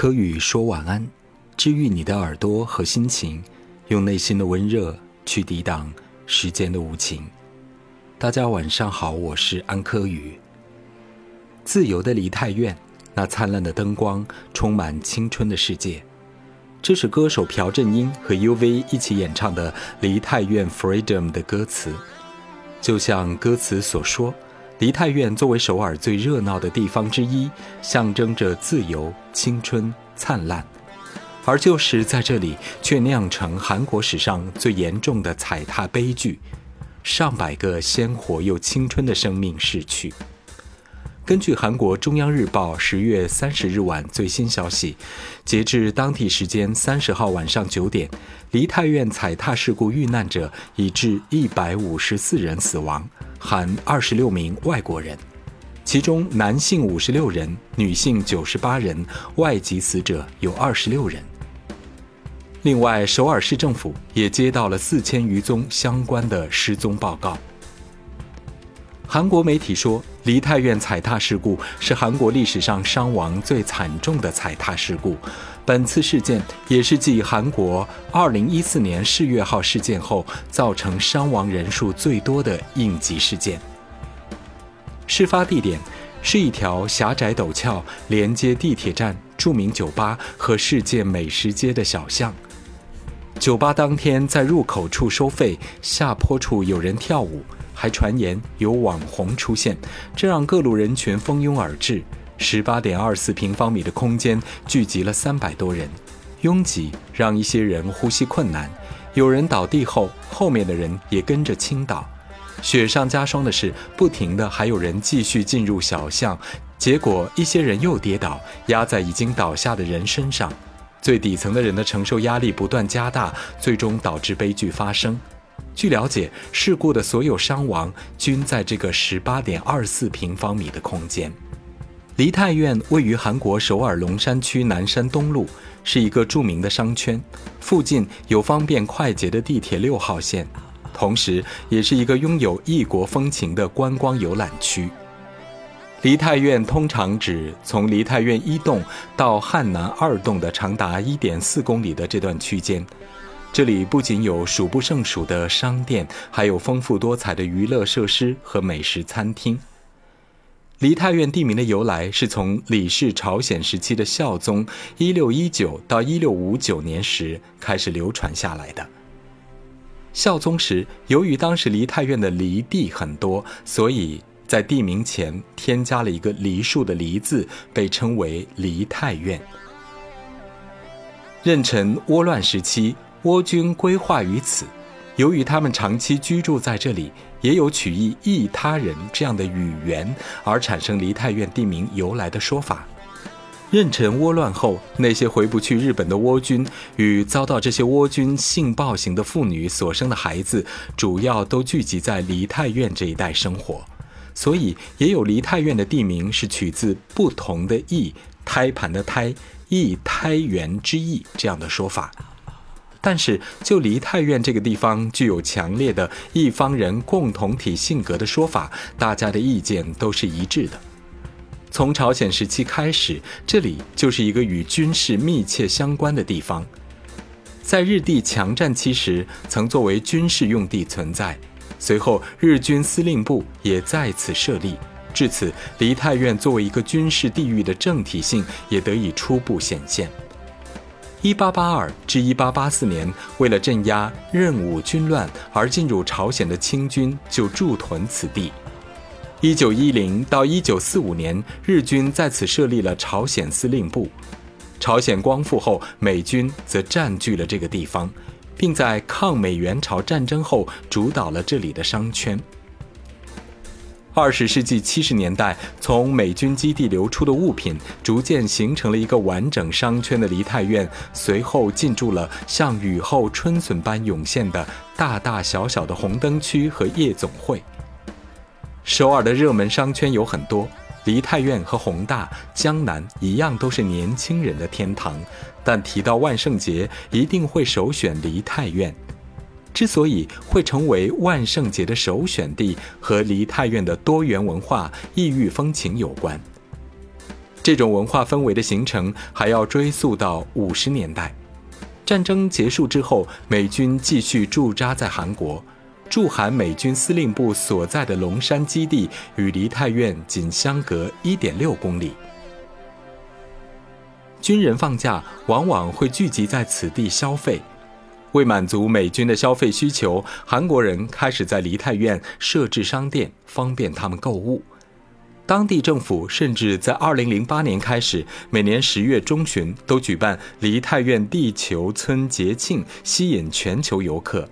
柯宇说晚安，治愈你的耳朵和心情，用内心的温热去抵挡时间的无情。大家晚上好，我是安柯宇。自由的梨泰院，那灿烂的灯光，充满青春的世界。这是歌手朴正英和 U.V 一起演唱的《梨泰院 Freedom》的歌词。就像歌词所说。梨泰院作为首尔最热闹的地方之一，象征着自由、青春、灿烂，而就是在这里，却酿成韩国史上最严重的踩踏悲剧，上百个鲜活又青春的生命逝去。根据韩国中央日报十月三十日晚最新消息，截至当地时间三十号晚上九点，梨泰院踩踏事故遇难者已致一百五十四人死亡，含二十六名外国人，其中男性五十六人，女性九十八人，外籍死者有二十六人。另外，首尔市政府也接到了四千余宗相关的失踪报告。韩国媒体说，梨泰院踩踏事故是韩国历史上伤亡最惨重的踩踏事故。本次事件也是继韩国2014年世越号事件后造成伤亡人数最多的应急事件。事发地点是一条狭窄陡峭连接地铁站、著名酒吧和世界美食街的小巷。酒吧当天在入口处收费，下坡处有人跳舞。还传言有网红出现，这让各路人群蜂拥而至。十八点二四平方米的空间聚集了三百多人，拥挤让一些人呼吸困难。有人倒地后，后面的人也跟着倾倒。雪上加霜的是，不停的还有人继续进入小巷，结果一些人又跌倒，压在已经倒下的人身上。最底层的人的承受压力不断加大，最终导致悲剧发生。据了解，事故的所有伤亡均在这个十八点二四平方米的空间。梨泰院位于韩国首尔龙山区南山东路，是一个著名的商圈，附近有方便快捷的地铁六号线，同时也是一个拥有异国风情的观光游览区。梨泰院通常指从梨泰院一栋到汉南二栋的长达一点四公里的这段区间。这里不仅有数不胜数的商店，还有丰富多彩的娱乐设施和美食餐厅。梨泰院地名的由来是从李氏朝鲜时期的孝宗一六一九到一六五九年时开始流传下来的。孝宗时，由于当时梨泰院的梨地很多，所以在地名前添加了一个梨树的梨字，被称为梨泰院。壬辰倭乱时期。倭军归化于此，由于他们长期居住在这里，也有取意异他人这样的语言，而产生梨泰院地名由来的说法。壬辰倭乱后，那些回不去日本的倭军与遭到这些倭军性暴行的妇女所生的孩子，主要都聚集在梨泰院这一带生活，所以也有梨泰院的地名是取自不同的异胎盘的胎异胎源之意这样的说法。但是，就梨泰院这个地方具有强烈的一方人共同体性格的说法，大家的意见都是一致的。从朝鲜时期开始，这里就是一个与军事密切相关的地方。在日帝强占期时，曾作为军事用地存在。随后，日军司令部也在此设立，至此，梨泰院作为一个军事地域的政体性也得以初步显现。一八八二至一八八四年，为了镇压任武军乱而进入朝鲜的清军就驻屯此地。一九一零到一九四五年，日军在此设立了朝鲜司令部。朝鲜光复后，美军则占据了这个地方，并在抗美援朝战争后主导了这里的商圈。二十世纪七十年代，从美军基地流出的物品逐渐形成了一个完整商圈的梨泰院，随后进驻了像雨后春笋般涌现的大大小小的红灯区和夜总会。首尔的热门商圈有很多，梨泰院和宏大、江南一样都是年轻人的天堂，但提到万圣节，一定会首选梨泰院。之所以会成为万圣节的首选地，和梨泰院的多元文化、异域风情有关。这种文化氛围的形成还要追溯到五十年代。战争结束之后，美军继续驻扎在韩国。驻韩美军司令部所在的龙山基地与梨泰院仅相隔一点六公里。军人放假往往会聚集在此地消费。为满足美军的消费需求，韩国人开始在梨泰院设置商店，方便他们购物。当地政府甚至在2008年开始，每年十月中旬都举办梨泰院地球村节庆，吸引全球游客。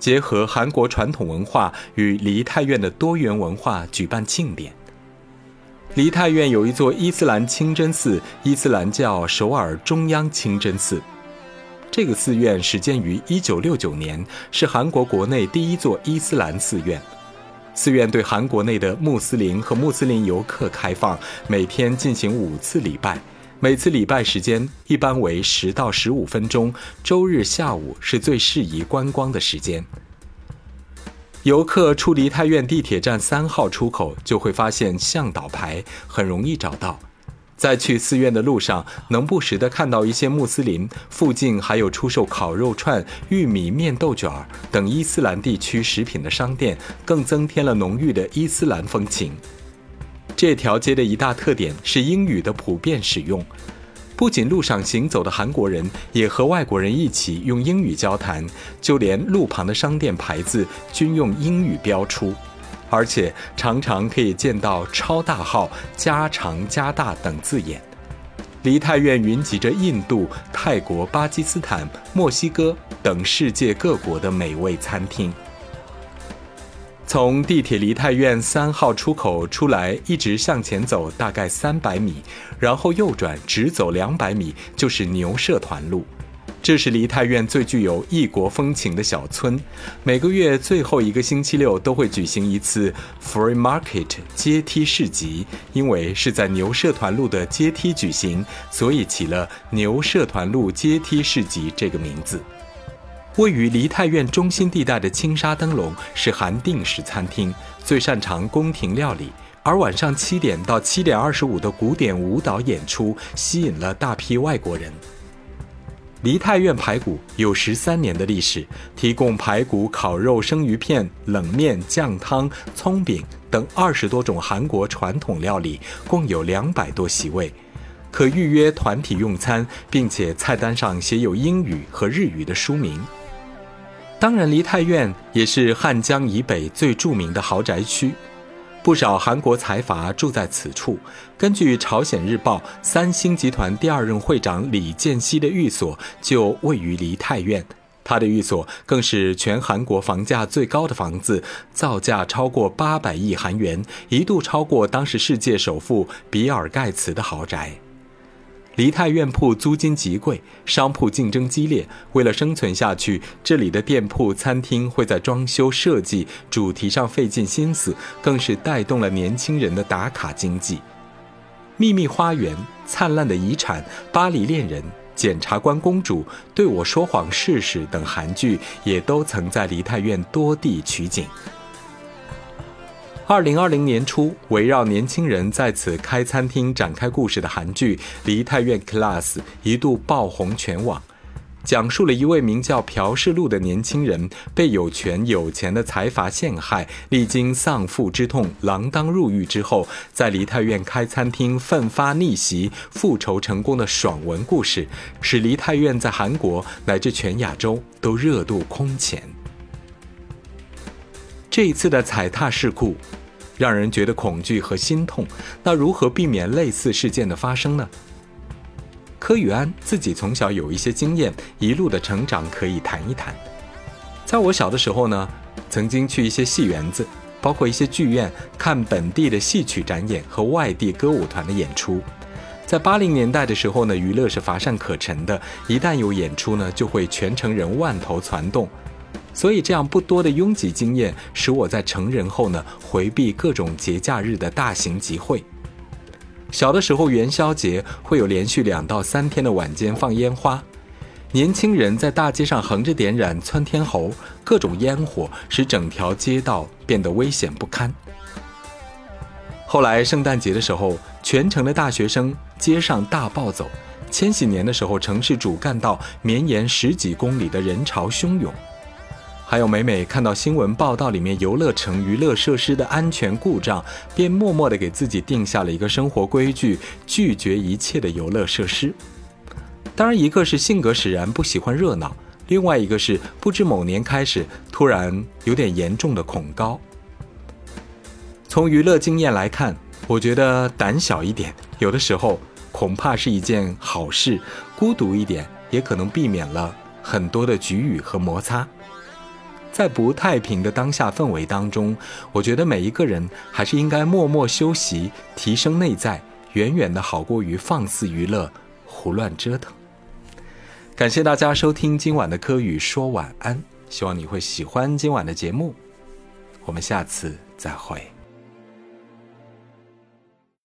结合韩国传统文化与梨泰院的多元文化举办庆典。梨泰院有一座伊斯兰清真寺，伊斯兰教首尔中央清真寺。这个寺院始建于1969年，是韩国国内第一座伊斯兰寺院。寺院对韩国内的穆斯林和穆斯林游客开放，每天进行五次礼拜，每次礼拜时间一般为十到十五分钟。周日下午是最适宜观光的时间。游客出梨泰院地铁站三号出口，就会发现向导牌，很容易找到。在去寺院的路上，能不时地看到一些穆斯林。附近还有出售烤肉串、玉米面豆卷儿等伊斯兰地区食品的商店，更增添了浓郁的伊斯兰风情。这条街的一大特点是英语的普遍使用，不仅路上行走的韩国人也和外国人一起用英语交谈，就连路旁的商店牌子均用英语标出。而且常常可以见到“超大号”“加长加大”等字眼。梨泰院云集着印度、泰国、巴基斯坦、墨西哥等世界各国的美味餐厅。从地铁梨泰院三号出口出来，一直向前走大概三百米，然后右转直走两百米，就是牛社团路。这是梨泰院最具有异国风情的小村，每个月最后一个星期六都会举行一次 free market 阶梯市集。因为是在牛社团路的阶梯举行，所以起了牛社团路阶梯市集这个名字。位于梨泰院中心地带的青沙灯笼是韩定式餐厅，最擅长宫廷料理，而晚上七点到七点二十五的古典舞蹈演出吸引了大批外国人。梨泰院排骨有十三年的历史，提供排骨、烤肉、生鱼片、冷面、酱汤、葱饼等二十多种韩国传统料理，共有两百多席位，可预约团体用餐，并且菜单上写有英语和日语的书名。当然，梨泰院也是汉江以北最著名的豪宅区。不少韩国财阀住在此处。根据《朝鲜日报》，三星集团第二任会长李健熙的寓所就位于梨泰院，他的寓所更是全韩国房价最高的房子，造价超过八百亿韩元，一度超过当时世界首富比尔盖茨的豪宅。梨泰院铺租金极贵，商铺竞争激烈。为了生存下去，这里的店铺、餐厅会在装修设计、主题上费尽心思，更是带动了年轻人的打卡经济。《秘密花园》《灿烂的遗产》《巴黎恋人》《检察官公主》《对我说谎试试》等韩剧，也都曾在梨泰院多地取景。二零二零年初，围绕年轻人在此开餐厅展开故事的韩剧《梨泰院 Class》一度爆红全网，讲述了一位名叫朴世禄的年轻人被有权有钱的财阀陷害，历经丧父之痛、锒铛入狱之后，在梨泰院开餐厅奋发逆袭、复仇成功的爽文故事，使梨泰院在韩国乃至全亚洲都热度空前。这一次的踩踏事故。让人觉得恐惧和心痛。那如何避免类似事件的发生呢？柯宇安自己从小有一些经验，一路的成长可以谈一谈。在我小的时候呢，曾经去一些戏园子，包括一些剧院看本地的戏曲展演和外地歌舞团的演出。在八零年代的时候呢，娱乐是乏善可陈的，一旦有演出呢，就会全城人万头攒动。所以，这样不多的拥挤经验，使我在成人后呢，回避各种节假日的大型集会。小的时候，元宵节会有连续两到三天的晚间放烟花，年轻人在大街上横着点燃窜天猴，各种烟火使整条街道变得危险不堪。后来圣诞节的时候，全城的大学生街上大暴走；千禧年的时候，城市主干道绵延十几公里的人潮汹涌。还有每每看到新闻报道里面游乐城娱乐设施的安全故障，便默默地给自己定下了一个生活规矩：拒绝一切的游乐设施。当然，一个是性格使然，不喜欢热闹；另外一个是不知某年开始，突然有点严重的恐高。从娱乐经验来看，我觉得胆小一点，有的时候恐怕是一件好事；孤独一点，也可能避免了很多的局域和摩擦。在不太平的当下氛围当中，我觉得每一个人还是应该默默修习，提升内在，远远的好过于放肆娱乐、胡乱折腾。感谢大家收听今晚的科宇说晚安，希望你会喜欢今晚的节目。我们下次再会。